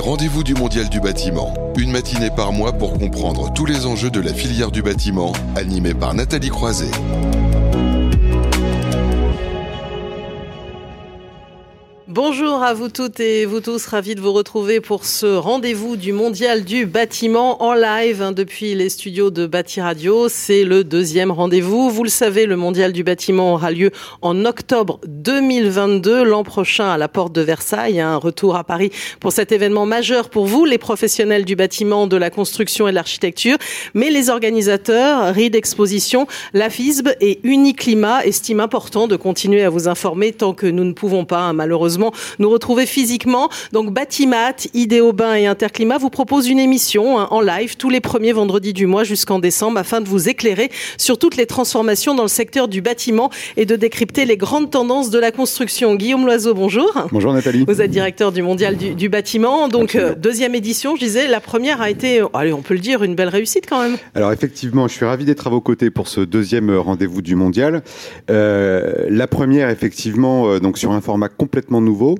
rendez-vous du Mondial du bâtiment. Une matinée par mois pour comprendre tous les enjeux de la filière du bâtiment, animé par Nathalie Croiset. Bonjour à vous toutes et vous tous, ravis de vous retrouver pour ce rendez-vous du Mondial du bâtiment en live hein, depuis les studios de Bâti Radio. C'est le deuxième rendez-vous. Vous le savez, le Mondial du bâtiment aura lieu en octobre 2022, l'an prochain à la porte de Versailles. Un retour à Paris pour cet événement majeur pour vous, les professionnels du bâtiment, de la construction et de l'architecture, mais les organisateurs, RID Exposition, la FISB et Uniclimat estiment important de continuer à vous informer tant que nous ne pouvons pas, hein, malheureusement, nous retrouver physiquement. Donc Batimat, Idéobain et Interclimat vous proposent une émission hein, en live tous les premiers vendredis du mois jusqu'en décembre afin de vous éclairer sur toutes les transformations dans le secteur du bâtiment et de décrypter les grandes tendances de la construction. Guillaume Loiseau, bonjour. Bonjour Nathalie. Vous êtes directeur du Mondial du, bâtiment. Donc euh, deuxième édition, je disais, la première a été, allez, on peut le dire, une belle réussite quand même. Alors effectivement, je suis ravi d'être à vos côtés pour ce deuxième rendez-vous du Mondial. Euh, la première, effectivement, euh, donc sur un format complètement nouveau nouveau.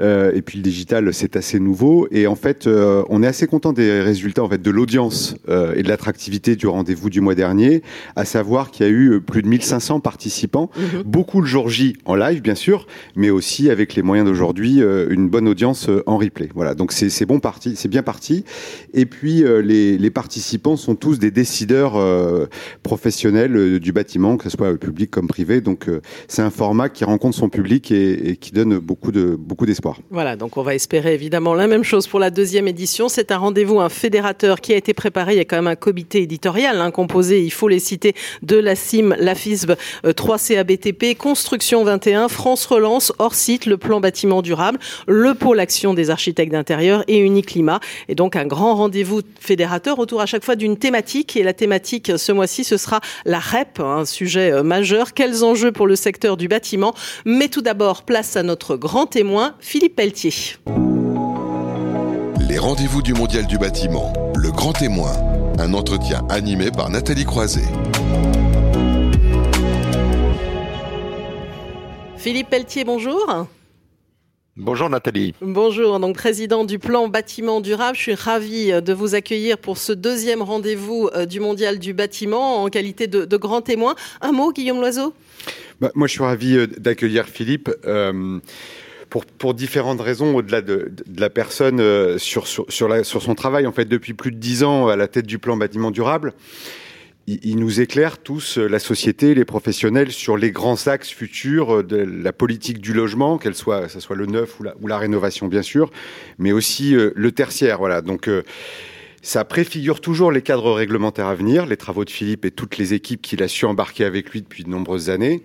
Euh, et puis le digital, c'est assez nouveau. Et en fait, euh, on est assez content des résultats en fait de l'audience euh, et de l'attractivité du rendez-vous du mois dernier, à savoir qu'il y a eu plus de 1500 participants, mhm. beaucoup le jour J en live bien sûr, mais aussi avec les moyens d'aujourd'hui, une bonne audience en replay. Voilà, donc c'est bon parti, c'est bien parti. Et puis les, les, participants sont tous des décideurs professionnels du bâtiment, que ce soit public comme privé. Donc c'est un format qui rencontre son public et, et qui donne beaucoup de beaucoup d'espoir. Voilà, donc on va espérer évidemment la même chose pour la deuxième édition. C'est un rendez-vous, un fédérateur qui a été préparé. Il y a quand même un comité éditorial hein, composé, il faut les citer, de la CIM, la FISB, 3CABTP, Construction 21, France Relance, hors site, le plan bâtiment durable, le pôle action des architectes d'intérieur et Uniclimat. Et donc un grand rendez-vous fédérateur autour à chaque fois d'une thématique. Et la thématique ce mois-ci, ce sera la REP, un sujet euh, majeur. Quels enjeux pour le secteur du bâtiment? Mais tout d'abord, place à notre grand témoin, Philippe Pelletier. Les rendez-vous du Mondial du bâtiment, le grand témoin, un entretien animé par Nathalie Croiset. Philippe Pelletier, bonjour. Bonjour Nathalie. Bonjour, donc président du plan bâtiment durable. Je suis ravie de vous accueillir pour ce deuxième rendez-vous euh, du mondial du bâtiment en qualité de, grand témoin. Un mot, Guillaume Loiseau? Bah, Moi, je suis ravi euh, d'accueillir Philippe. Euh, pour, différentes raisons, au-delà de, la personne euh, sur, son travail, en fait, depuis plus de dix ans à la tête du plan bâtiment durable, il, nous éclaire tous, euh, la société, les professionnels, sur les grands axes futurs euh, de la politique du logement, qu'elle soit, ça soit le neuf ou la, ou la rénovation, bien sûr, mais aussi le tertiaire. Voilà. Donc, ça préfigure toujours les cadres réglementaires à venir, les travaux de Philippe et toutes les équipes qu'il a su embarquer avec lui depuis de nombreuses années.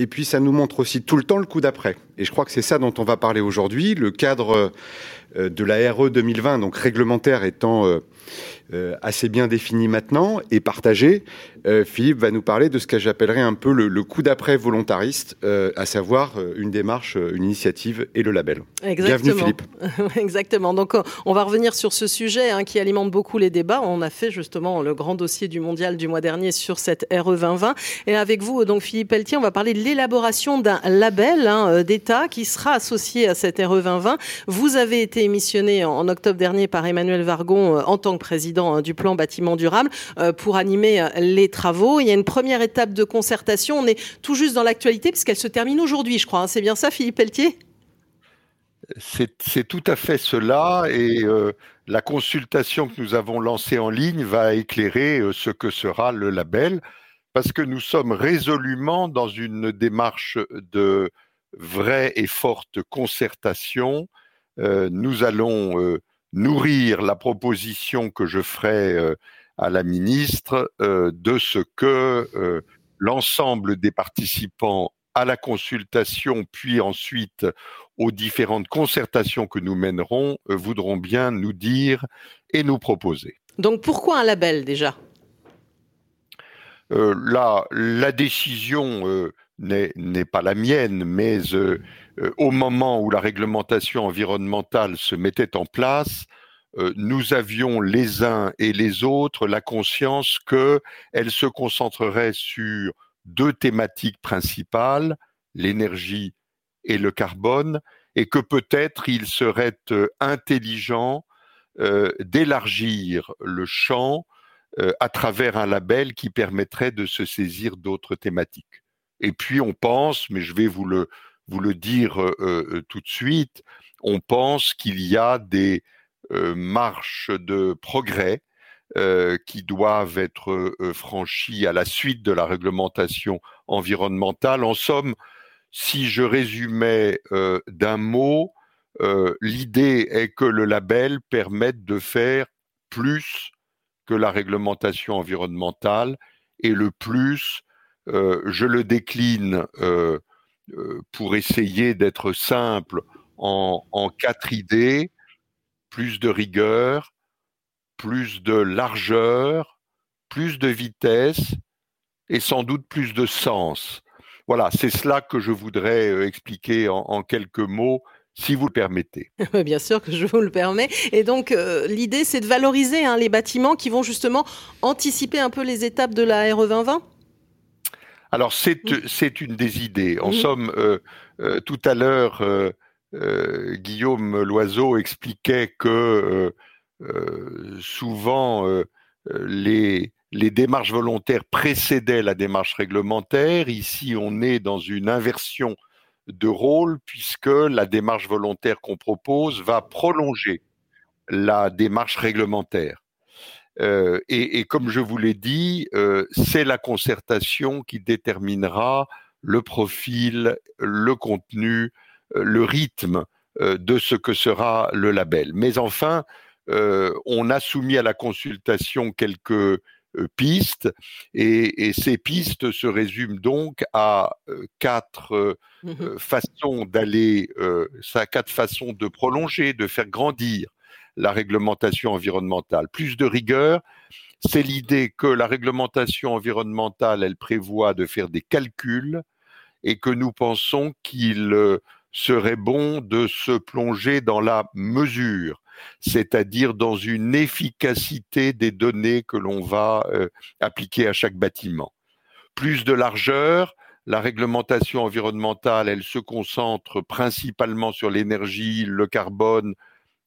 Et puis ça nous montre aussi tout le temps le coup d'après. Et je crois que c'est ça dont on va parler aujourd'hui. Le cadre euh, de la RE 2020, donc réglementaire étant euh, euh, assez bien défini maintenant et partagé. Euh, Philippe va nous parler de ce que j'appellerais un peu le, coup d'après volontariste, euh, à savoir une démarche, une initiative et le label. Exactement. Bienvenue Philippe. Exactement. Donc on va revenir sur ce sujet hein, qui alimente beaucoup les débats. On a fait justement le grand dossier du mondial du mois dernier sur cette RE 2020. Et avec vous, donc Philippe Pelletier, on va parler de l'élaboration d'un label hein, d'État qui sera associé à cette RE 2020. Vous avez été émissionné en octobre dernier par Emmanuel Vargon en tant que président Hein, du plan bâtiment durable, euh, pour animer euh, les travaux. Il y a une première étape de concertation. On est tout juste dans l'actualité puisqu'elle se termine aujourd'hui, je crois. Hein. C'est bien ça, Philippe Pelletier? C'est tout à fait cela et euh, la consultation que nous avons lancée en ligne va éclairer ce que sera le label parce que nous sommes résolument dans une démarche de vraie et forte concertation. nous allons nourrir la proposition que je ferai euh, à la ministre euh, de ce que euh, l'ensemble des participants à la consultation, puis ensuite aux différentes concertations que nous mènerons, voudront bien nous dire et nous proposer. Donc pourquoi un label déjà? La, la décision n'est pas la mienne, mais euh, euh, au moment où la réglementation environnementale se mettait en place, euh, nous avions les uns et les autres la conscience qu'elle se concentrerait sur deux thématiques principales, l'énergie et le carbone, et que peut-être il serait intelligent d'élargir le champ à travers un label qui permettrait de se saisir d'autres thématiques. Et puis on pense, mais je vais vous le, vous le dire tout de suite, on pense qu'il y a des marches de progrès euh, qui doivent être euh, franchis à la suite de la réglementation environnementale. En somme, si je résumais euh, d'un mot, l'idée est que le label permette de faire plus que la réglementation environnementale et le plus, je le décline pour essayer d'être simple en, quatre idées, plus de rigueur, plus de largeur, plus de vitesse et sans doute plus de sens. Voilà, c'est cela que je voudrais euh, expliquer en, quelques mots si vous le permettez. Bien sûr que je vous le permets. Et donc, euh, l'idée, c'est de valoriser hein, les bâtiments qui vont justement anticiper un peu les étapes de la RE 2020 Alors, c'est, une des idées. En somme, euh, tout à l'heure, Guillaume Loiseau expliquait que euh, souvent euh, euh, les, les démarches volontaires précédaient la démarche réglementaire. Ici, on est dans une inversion de rôle puisque la démarche volontaire qu'on propose va prolonger la démarche réglementaire. Euh, et, et, comme je vous l'ai dit, euh, c'est la concertation qui déterminera le profil, le contenu, le rythme de ce que sera le label. Mais enfin, euh, on a soumis à la consultation quelques euh, pistes et, ces pistes se résument donc à euh, quatre mmh façons d'aller, quatre façons de prolonger, de faire grandir la réglementation environnementale. Plus de rigueur, c'est l'idée que la réglementation environnementale, elle prévoit de faire des calculs et que nous pensons qu'il serait bon de se plonger dans la mesure c'est-à-dire dans une efficacité des données que l'on va euh, appliquer à chaque bâtiment. Plus de largeur, la réglementation environnementale, elle se concentre principalement sur l'énergie, le carbone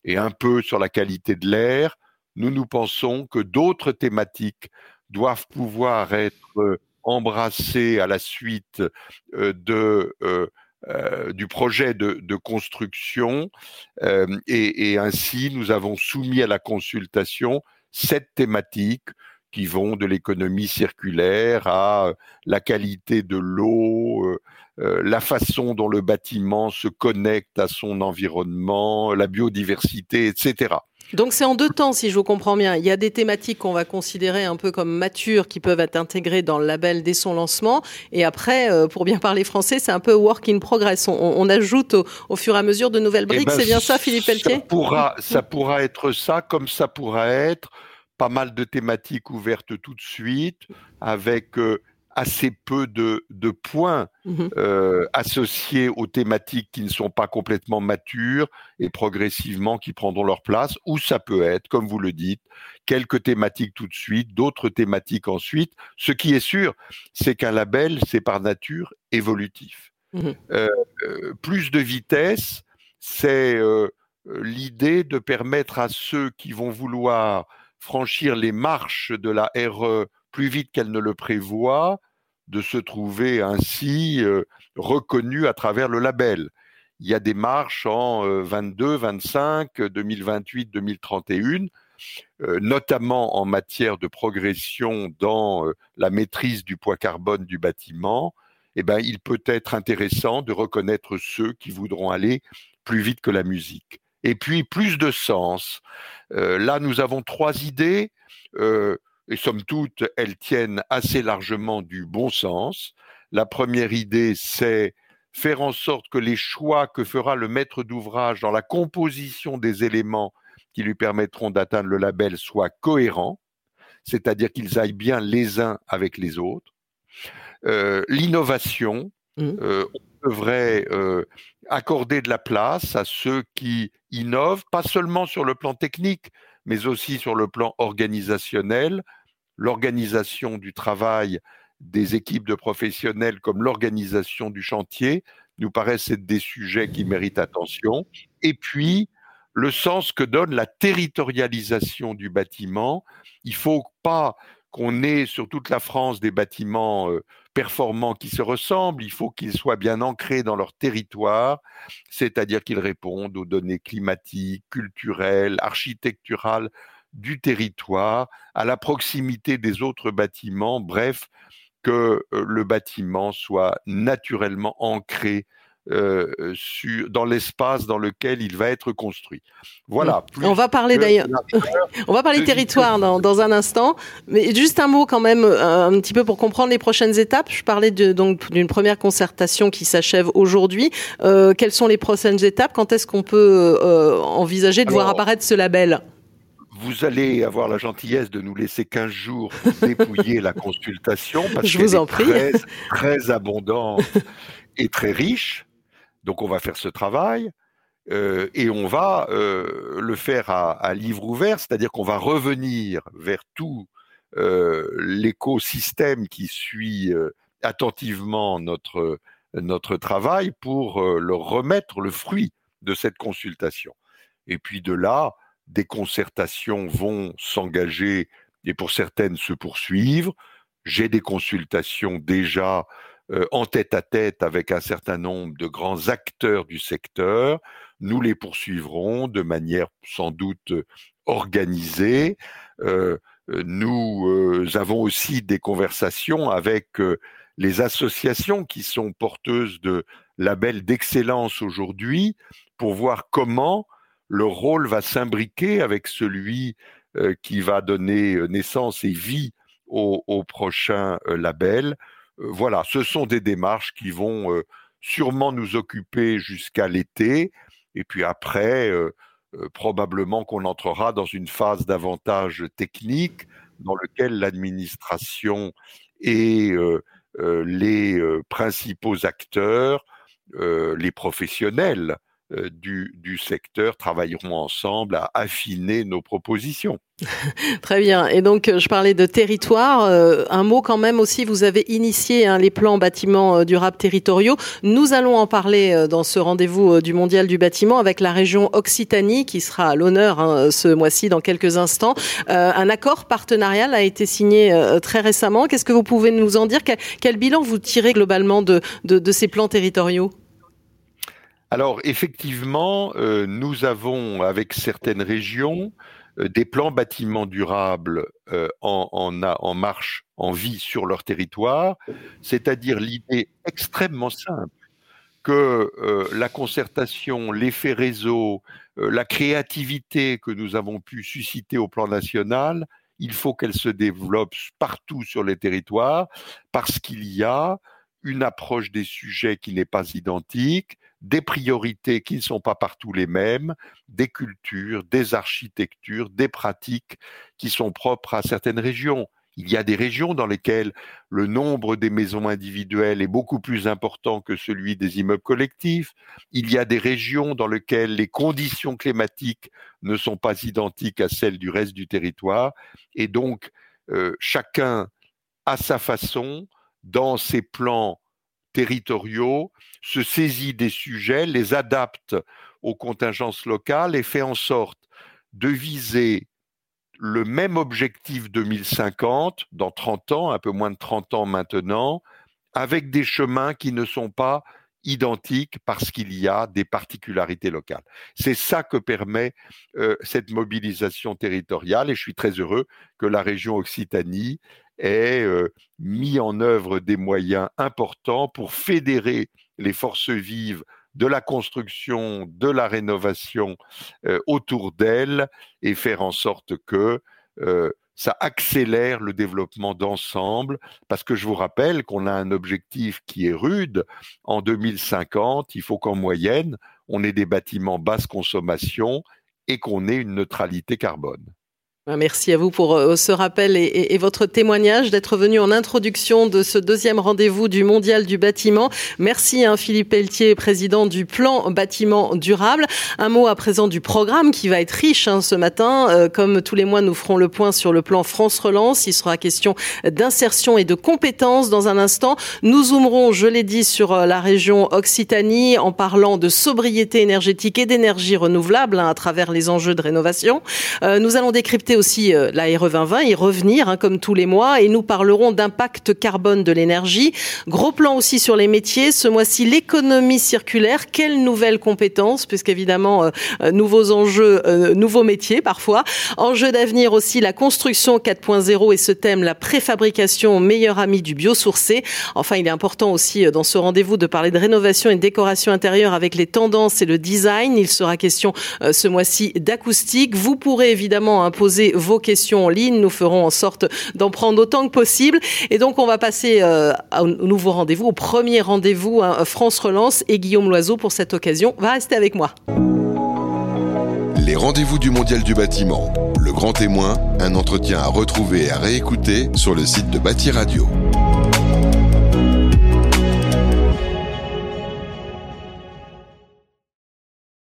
et un peu sur la qualité de l'air. Nous nous pensons que d'autres thématiques doivent pouvoir être euh, embrassées à la suite euh, de euh, du projet de, construction euh, et, ainsi nous avons soumis à la consultation sept thématiques qui vont de l'économie circulaire à euh, la qualité de l'eau, la façon dont le bâtiment se connecte à son environnement, la biodiversité, etc. Donc c'est en deux temps, si je vous comprends bien. Il y a des thématiques qu'on va considérer un peu comme matures, qui peuvent être intégrées dans le label dès son lancement. Et après, euh, pour bien parler français, c'est un peu work in progress. On, ajoute au, fur et à mesure de nouvelles briques. Eh ben, c'est bien ça, Philippe Pelletier? ça pourra, ça pourra être ça, comme ça pourra être pas mal de thématiques ouvertes tout de suite, avec euh, assez peu de, points mmh euh, associés aux thématiques qui ne sont pas complètement matures et progressivement qui prendront leur place, ou ça peut être, comme vous le dites, quelques thématiques tout de suite, d'autres thématiques ensuite. Ce qui est sûr, c'est qu'un label, c'est par nature évolutif. Mmh euh, euh, plus de vitesse, c'est l'idée de permettre à ceux qui vont vouloir franchir les marches de la RE plus vite qu'elle ne le prévoit, de se trouver ainsi euh, reconnu à travers le label. Il y a des marches en 22, 25, 2028, 2031, notamment en matière de progression dans euh, la maîtrise du poids carbone du bâtiment. Eh ben, il peut être intéressant de reconnaître ceux qui voudront aller plus vite que la musique. Et puis, plus de sens. Euh, là, nous avons trois idées et somme toute, elles tiennent assez largement du bon sens. La première idée, c'est faire en sorte que les choix que fera le maître d'ouvrage dans la composition des éléments qui lui permettront d'atteindre le label soient cohérents, c'est-à-dire qu'ils aillent bien les uns avec les autres. Euh, l'innovation, mmh. euh, on devrait euh, accorder de la place à ceux qui innovent, pas seulement sur le plan technique, mais aussi sur le plan organisationnel, l'organisation du travail des équipes de professionnels comme l'organisation du chantier nous paraissent être des sujets qui méritent attention. Et puis, le sens que donne la territorialisation du bâtiment. Il faut pas qu'on ait sur toute la France des bâtiments euh, performants qui se ressemblent, il faut qu'ils soient bien ancrés dans leur territoire, c'est-à-dire qu'ils répondent aux données climatiques, culturelles, architecturales du territoire, à la proximité des autres bâtiments, bref, que euh, le bâtiment soit naturellement ancré euh, sur, dans l'espace dans lequel il va être construit. Voilà. On va parler d'ailleurs. On va parler territoire dans, dans, un instant, mais juste un mot quand même, euh, un, petit peu pour comprendre les prochaines étapes. Je parlais de, donc d'une première concertation qui s'achève aujourd'hui. Euh, quelles sont les prochaines étapes? Quand est-ce qu'on peut euh, envisager de voir apparaître ce label? vous allez avoir la gentillesse de nous laisser 15 jours pour dépouiller la consultation parce Je vous en prie. Très, très abondante et très riche. Donc on va faire ce travail euh, et on va euh, le faire à, livre ouvert, c'est-à-dire qu'on va revenir vers tout euh, l'écosystème qui suit attentivement notre, travail pour leur remettre le fruit de cette consultation. Et puis de là, des concertations vont s'engager et pour certaines se poursuivre. J'ai des consultations déjà en tête à tête avec un certain nombre de grands acteurs du secteur. Nous les poursuivrons de manière sans doute organisée. Euh, nous euh, avons aussi des conversations avec les associations qui sont porteuses de labels d'excellence aujourd'hui pour voir comment le rôle va s'imbriquer avec celui qui va donner naissance et vie au prochain label. Voilà, ce sont des démarches qui vont sûrement nous occuper jusqu'à l'été. Et puis après, probablement qu'on entrera dans une phase davantage technique dans lequel l'administration et les principaux acteurs, les professionnels du, du, secteur travailleront ensemble à affiner nos propositions. Très bien. Et donc, je parlais de territoire. Euh, un mot quand même aussi, vous avez initié hein, les plans bâtiments euh, durables territoriaux. Nous allons en parler euh, dans ce rendez-vous du Mondial du bâtiment avec la région Occitanie qui sera à l'honneur hein, ce mois-ci dans quelques instants. un accord partenarial a été signé très récemment. Qu'est-ce que vous pouvez nous en dire? Quel, bilan vous tirez globalement de ces plans territoriaux? Alors effectivement, nous avons avec certaines régions euh, des plans bâtiments durables euh, en, marche, en vie sur leur territoire, c'est-à-dire l'idée extrêmement simple que euh, la concertation, l'effet réseau, la créativité que nous avons pu susciter au plan national, il faut qu'elle se développe partout sur les territoires parce qu'il y a une approche des sujets qui n'est pas identique, des priorités qui ne sont pas partout les mêmes, des cultures, des architectures, des pratiques qui sont propres à certaines régions. Il y a des régions dans lesquelles le nombre des maisons individuelles est beaucoup plus important que celui des immeubles collectifs. Il y a des régions dans lesquelles les conditions climatiques ne sont pas identiques à celles du reste du territoire. Et donc, euh, chacun, à sa façon, dans ses plans territoriaux, se saisit des sujets, les adapte aux contingences locales et fait en sorte de viser le même objectif 2050 dans 30 ans, un peu moins de 30 ans maintenant, avec des chemins qui ne sont pas identiques parce qu'il y a des particularités locales. C'est ça que permet euh, cette mobilisation territoriale et je suis très heureux que la région Occitanie ait euh, mis en œuvre des moyens importants pour fédérer les forces vives de la construction, de la rénovation euh, autour d'elle et faire en sorte que euh, ça accélère le développement d'ensemble, parce que je vous rappelle qu'on a un objectif qui est rude. En 2050, il faut qu'en moyenne, on ait des bâtiments basse consommation et qu'on ait une neutralité carbone. Ben, merci à vous pour euh, ce rappel et, votre témoignage d'être venu en introduction de ce deuxième rendez-vous du Mondial du bâtiment. Merci hein, Philippe Pelletier, président du plan bâtiment durable. Un mot à présent du programme qui va être riche hein, ce matin. Euh, comme tous les mois, nous ferons le point sur le plan France Relance. Il sera question d'insertion et de compétences dans un instant. Nous zoomerons, je l'ai dit, sur euh, la région Occitanie en parlant de sobriété énergétique et d'énergie renouvelable hein, à travers les enjeux de rénovation. nous allons décrypter aussi euh, la RE 2020, y revenir hein, comme tous les mois et nous parlerons d'impact carbone de l'énergie. Gros plan aussi sur les métiers. Ce mois-ci, l'économie circulaire. Quelles nouvelles compétences, puisqu'évidemment, euh, euh, nouveaux enjeux, nouveaux métiers parfois. Enjeu d'avenir aussi, la construction 4.0 et ce thème, la préfabrication, meilleur ami du biosourcé. Enfin, il est important aussi dans ce rendez-vous de parler de rénovation et de décoration intérieure avec les tendances et le design. Il sera question ce mois-ci d'acoustique. Vous pourrez évidemment imposer vos questions en ligne. Nous ferons en sorte d'en prendre autant que possible. Et donc, on va passer euh, au nouveau rendez-vous, au premier rendez-vous hein, France Relance. Et Guillaume Loiseau, pour cette occasion, va rester avec moi. Les rendez-vous du Mondial du bâtiment. Le grand témoin, un entretien à retrouver et à réécouter sur le site de Bâti Radio.